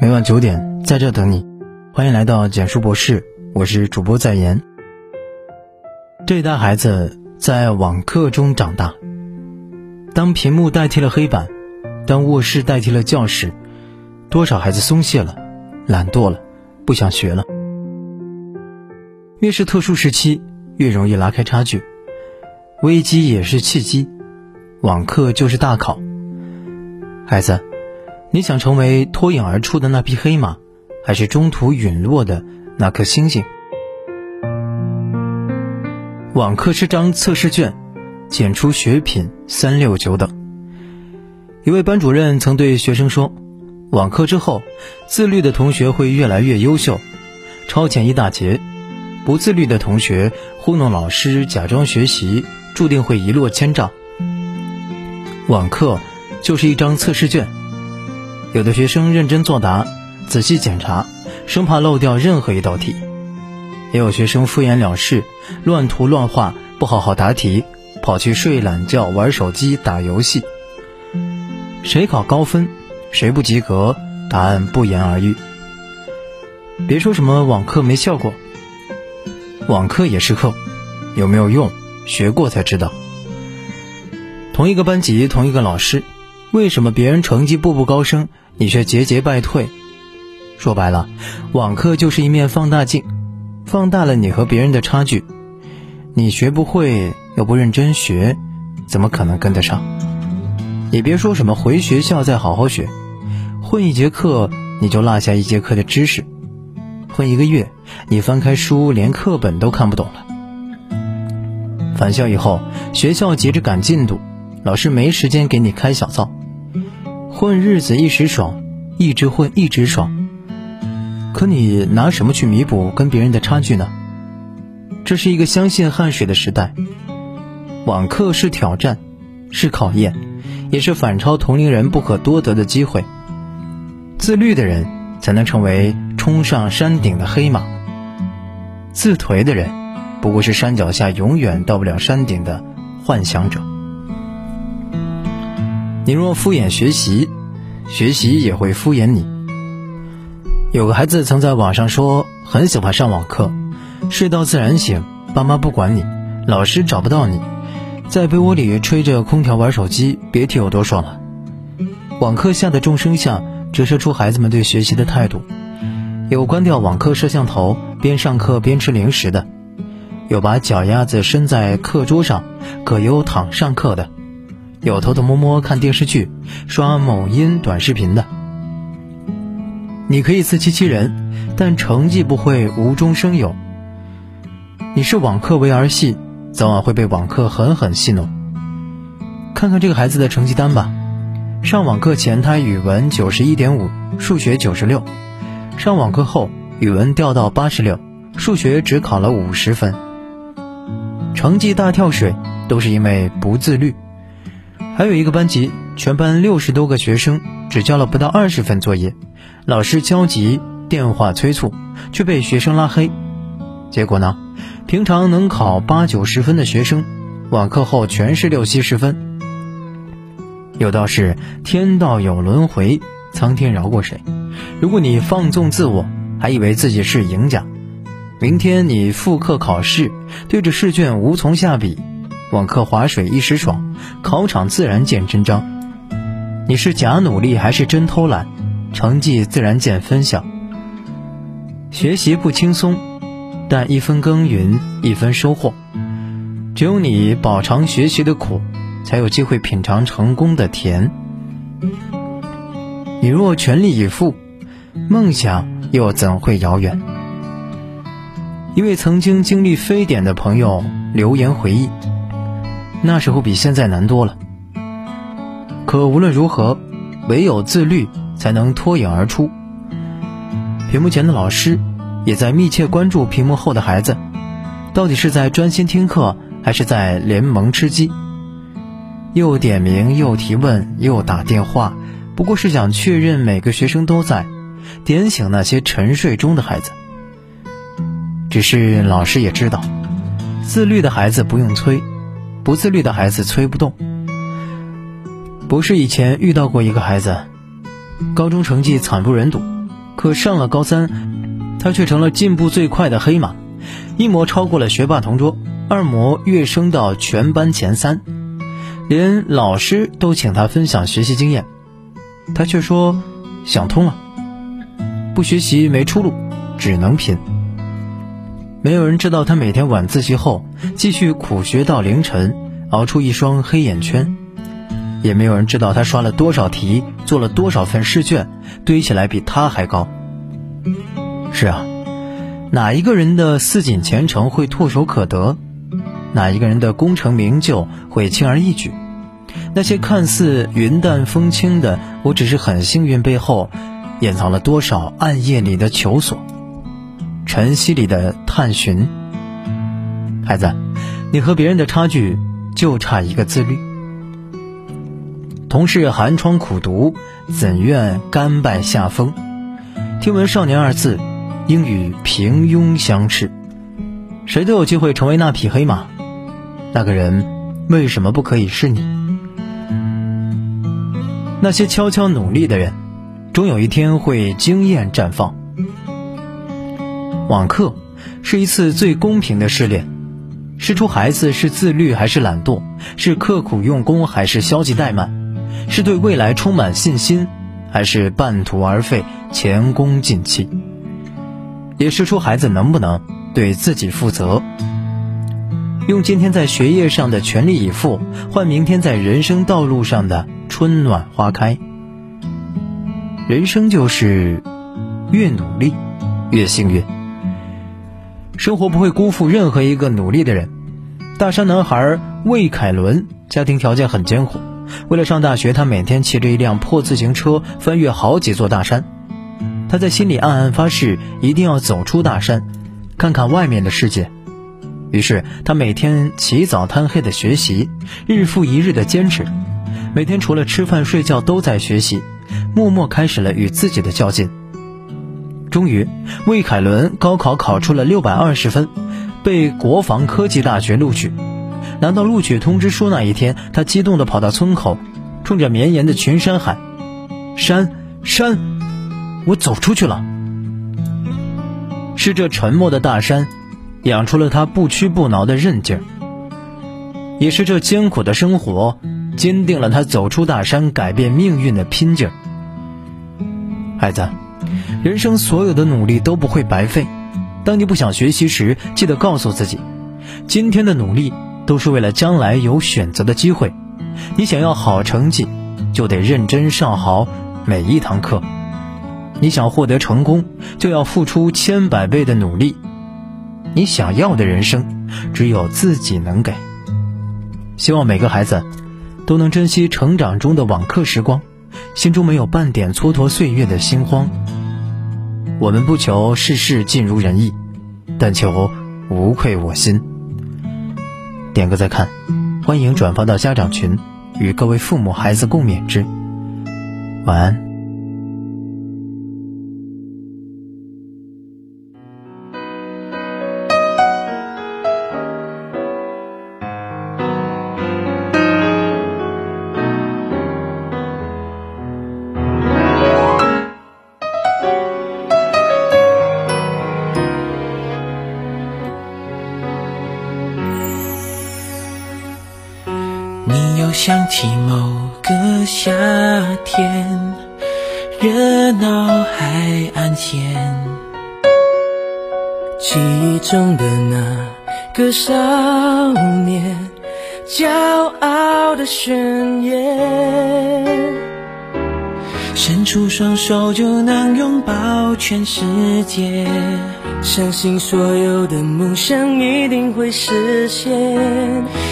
每晚九点在这等你，欢迎来到简书博士，我是主播在言。这一代孩子在网课中长大，当屏幕代替了黑板，当卧室代替了教室，多少孩子松懈了，懒惰了，不想学了。越是特殊时期，越容易拉开差距。危机也是契机，网课就是大考。孩子。你想成为脱颖而出的那匹黑马，还是中途陨落的那颗星星？网课是张测试卷，检出学品三六九等。一位班主任曾对学生说：“网课之后，自律的同学会越来越优秀，超前一大截；不自律的同学糊弄老师、假装学习，注定会一落千丈。”网课就是一张测试卷。有的学生认真作答，仔细检查，生怕漏掉任何一道题；也有学生敷衍了事，乱涂乱画，不好好答题，跑去睡懒觉、玩手机、打游戏。谁考高分，谁不及格，答案不言而喻。别说什么网课没效果，网课也是课，有没有用，学过才知道。同一个班级，同一个老师，为什么别人成绩步步高升？你却节节败退，说白了，网课就是一面放大镜，放大了你和别人的差距。你学不会又不认真学，怎么可能跟得上？你别说什么回学校再好好学，混一节课你就落下一节课的知识，混一个月你翻开书连课本都看不懂了。返校以后，学校急着赶进度，老师没时间给你开小灶。混日子一时爽，一直混一直爽。可你拿什么去弥补跟别人的差距呢？这是一个相信汗水的时代。网课是挑战，是考验，也是反超同龄人不可多得的机会。自律的人才能成为冲上山顶的黑马，自颓的人不过是山脚下永远到不了山顶的幻想者。你若敷衍学习，学习也会敷衍你。有个孩子曾在网上说，很喜欢上网课，睡到自然醒，爸妈不管你，老师找不到你，在被窝里吹着空调玩手机，别提有多爽了。网课下的众生相折射出孩子们对学习的态度：有关掉网课摄像头，边上课边吃零食的；有把脚丫子伸在课桌上，葛优躺上课的。有偷偷摸摸看电视剧、刷某音短视频的，你可以自欺欺人，但成绩不会无中生有。你是网课为儿戏，早晚会被网课狠狠戏弄。看看这个孩子的成绩单吧，上网课前他语文九十一点五，数学九十六；上网课后语文掉到八十六，数学只考了五十分。成绩大跳水，都是因为不自律。还有一个班级，全班六十多个学生，只交了不到二十份作业，老师焦急电话催促，却被学生拉黑。结果呢，平常能考八九十分的学生，网课后全是六七十分。有道是天道有轮回，苍天饶过谁？如果你放纵自我，还以为自己是赢家，明天你复课考试，对着试卷无从下笔。网课划水一时爽，考场自然见真章。你是假努力还是真偷懒，成绩自然见分晓。学习不轻松，但一分耕耘一分收获。只有你饱尝学习的苦，才有机会品尝成功的甜。你若全力以赴，梦想又怎会遥远？一位曾经经历非典的朋友留言回忆。那时候比现在难多了。可无论如何，唯有自律才能脱颖而出。屏幕前的老师也在密切关注屏幕后的孩子，到底是在专心听课，还是在联盟吃鸡？又点名，又提问，又打电话，不过是想确认每个学生都在，点醒那些沉睡中的孩子。只是老师也知道，自律的孩子不用催。不自律的孩子催不动。不是以前遇到过一个孩子，高中成绩惨不忍睹，可上了高三，他却成了进步最快的黑马，一模超过了学霸同桌，二模跃升到全班前三，连老师都请他分享学习经验，他却说想通了，不学习没出路，只能拼。没有人知道他每天晚自习后继续苦学到凌晨，熬出一双黑眼圈。也没有人知道他刷了多少题，做了多少份试卷，堆起来比他还高。是啊，哪一个人的似锦前程会唾手可得？哪一个人的功成名就会轻而易举？那些看似云淡风轻的“我只是很幸运”背后，掩藏了多少暗夜里的求索？晨曦里的探寻。孩子，你和别人的差距就差一个自律。同是寒窗苦读，怎愿甘拜下风？听闻少年二字，应与平庸相斥。谁都有机会成为那匹黑马，那个人为什么不可以是你？那些悄悄努力的人，终有一天会惊艳绽放。网课是一次最公平的试炼，试出孩子是自律还是懒惰，是刻苦用功还是消极怠慢。是对未来充满信心，还是半途而废、前功尽弃？也试出孩子能不能对自己负责？用今天在学业上的全力以赴，换明天在人生道路上的春暖花开。人生就是越努力越幸运，生活不会辜负任何一个努力的人。大山男孩魏凯伦家庭条件很艰苦。为了上大学，他每天骑着一辆破自行车翻越好几座大山。他在心里暗暗发誓，一定要走出大山，看看外面的世界。于是，他每天起早贪黑的学习，日复一日的坚持。每天除了吃饭睡觉都在学习，默默开始了与自己的较劲。终于，魏凯伦高考考出了六百二十分，被国防科技大学录取。拿到录取通知书那一天，他激动地跑到村口，冲着绵延的群山喊：“山山，我走出去了！”是这沉默的大山，养出了他不屈不挠的韧劲儿；也是这艰苦的生活，坚定了他走出大山、改变命运的拼劲儿。孩子，人生所有的努力都不会白费。当你不想学习时，记得告诉自己：今天的努力。都是为了将来有选择的机会。你想要好成绩，就得认真上好每一堂课；你想获得成功，就要付出千百倍的努力。你想要的人生，只有自己能给。希望每个孩子都能珍惜成长中的网课时光，心中没有半点蹉跎岁月的心慌。我们不求事事尽如人意，但求无愧我心。点个再看，欢迎转发到家长群，与各位父母孩子共勉之。晚安。想起某个夏天，热闹海岸线，记忆中的那个少年，骄傲的宣言，伸出双手就能拥抱全世界。相信所有的梦想一定会实现，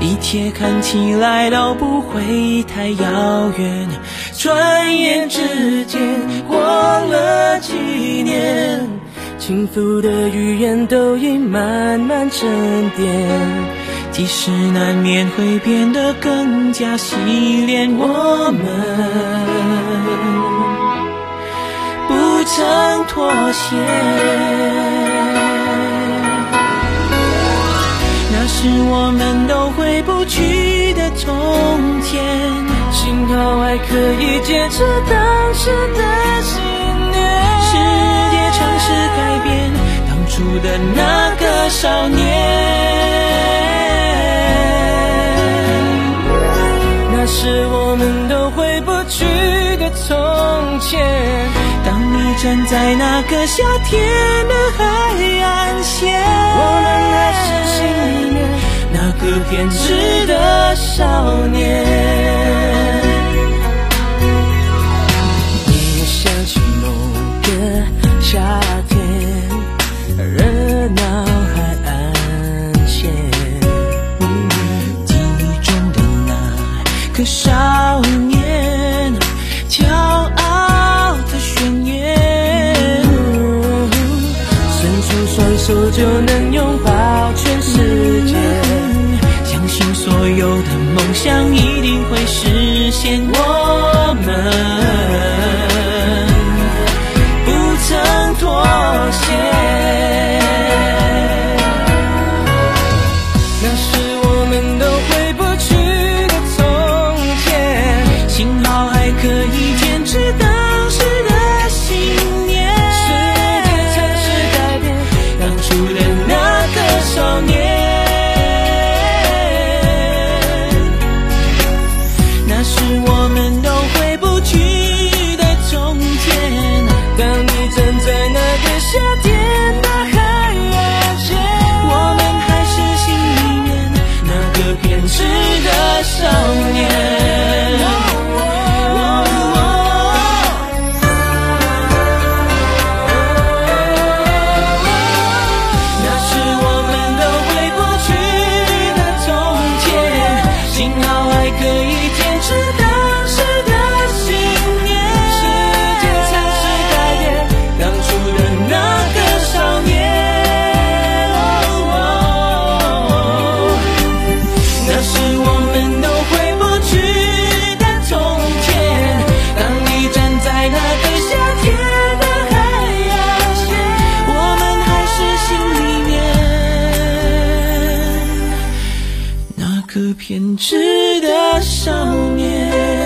一切看起来都不会太遥远。转眼之间过了几年，轻浮的语言都已慢慢沉淀，即使难免会变得更加洗练，我们。曾妥协那是我们都回不去的从前幸好还可以坚持当时的信念世界尝试改变当初的那个少年那是我们都站在那个夏天的海岸线。我们还是心里面那个偏执的少年。你也想起某个夏。手就能拥抱全世界，相信所有的梦想一定会实现。我。个偏执的少年。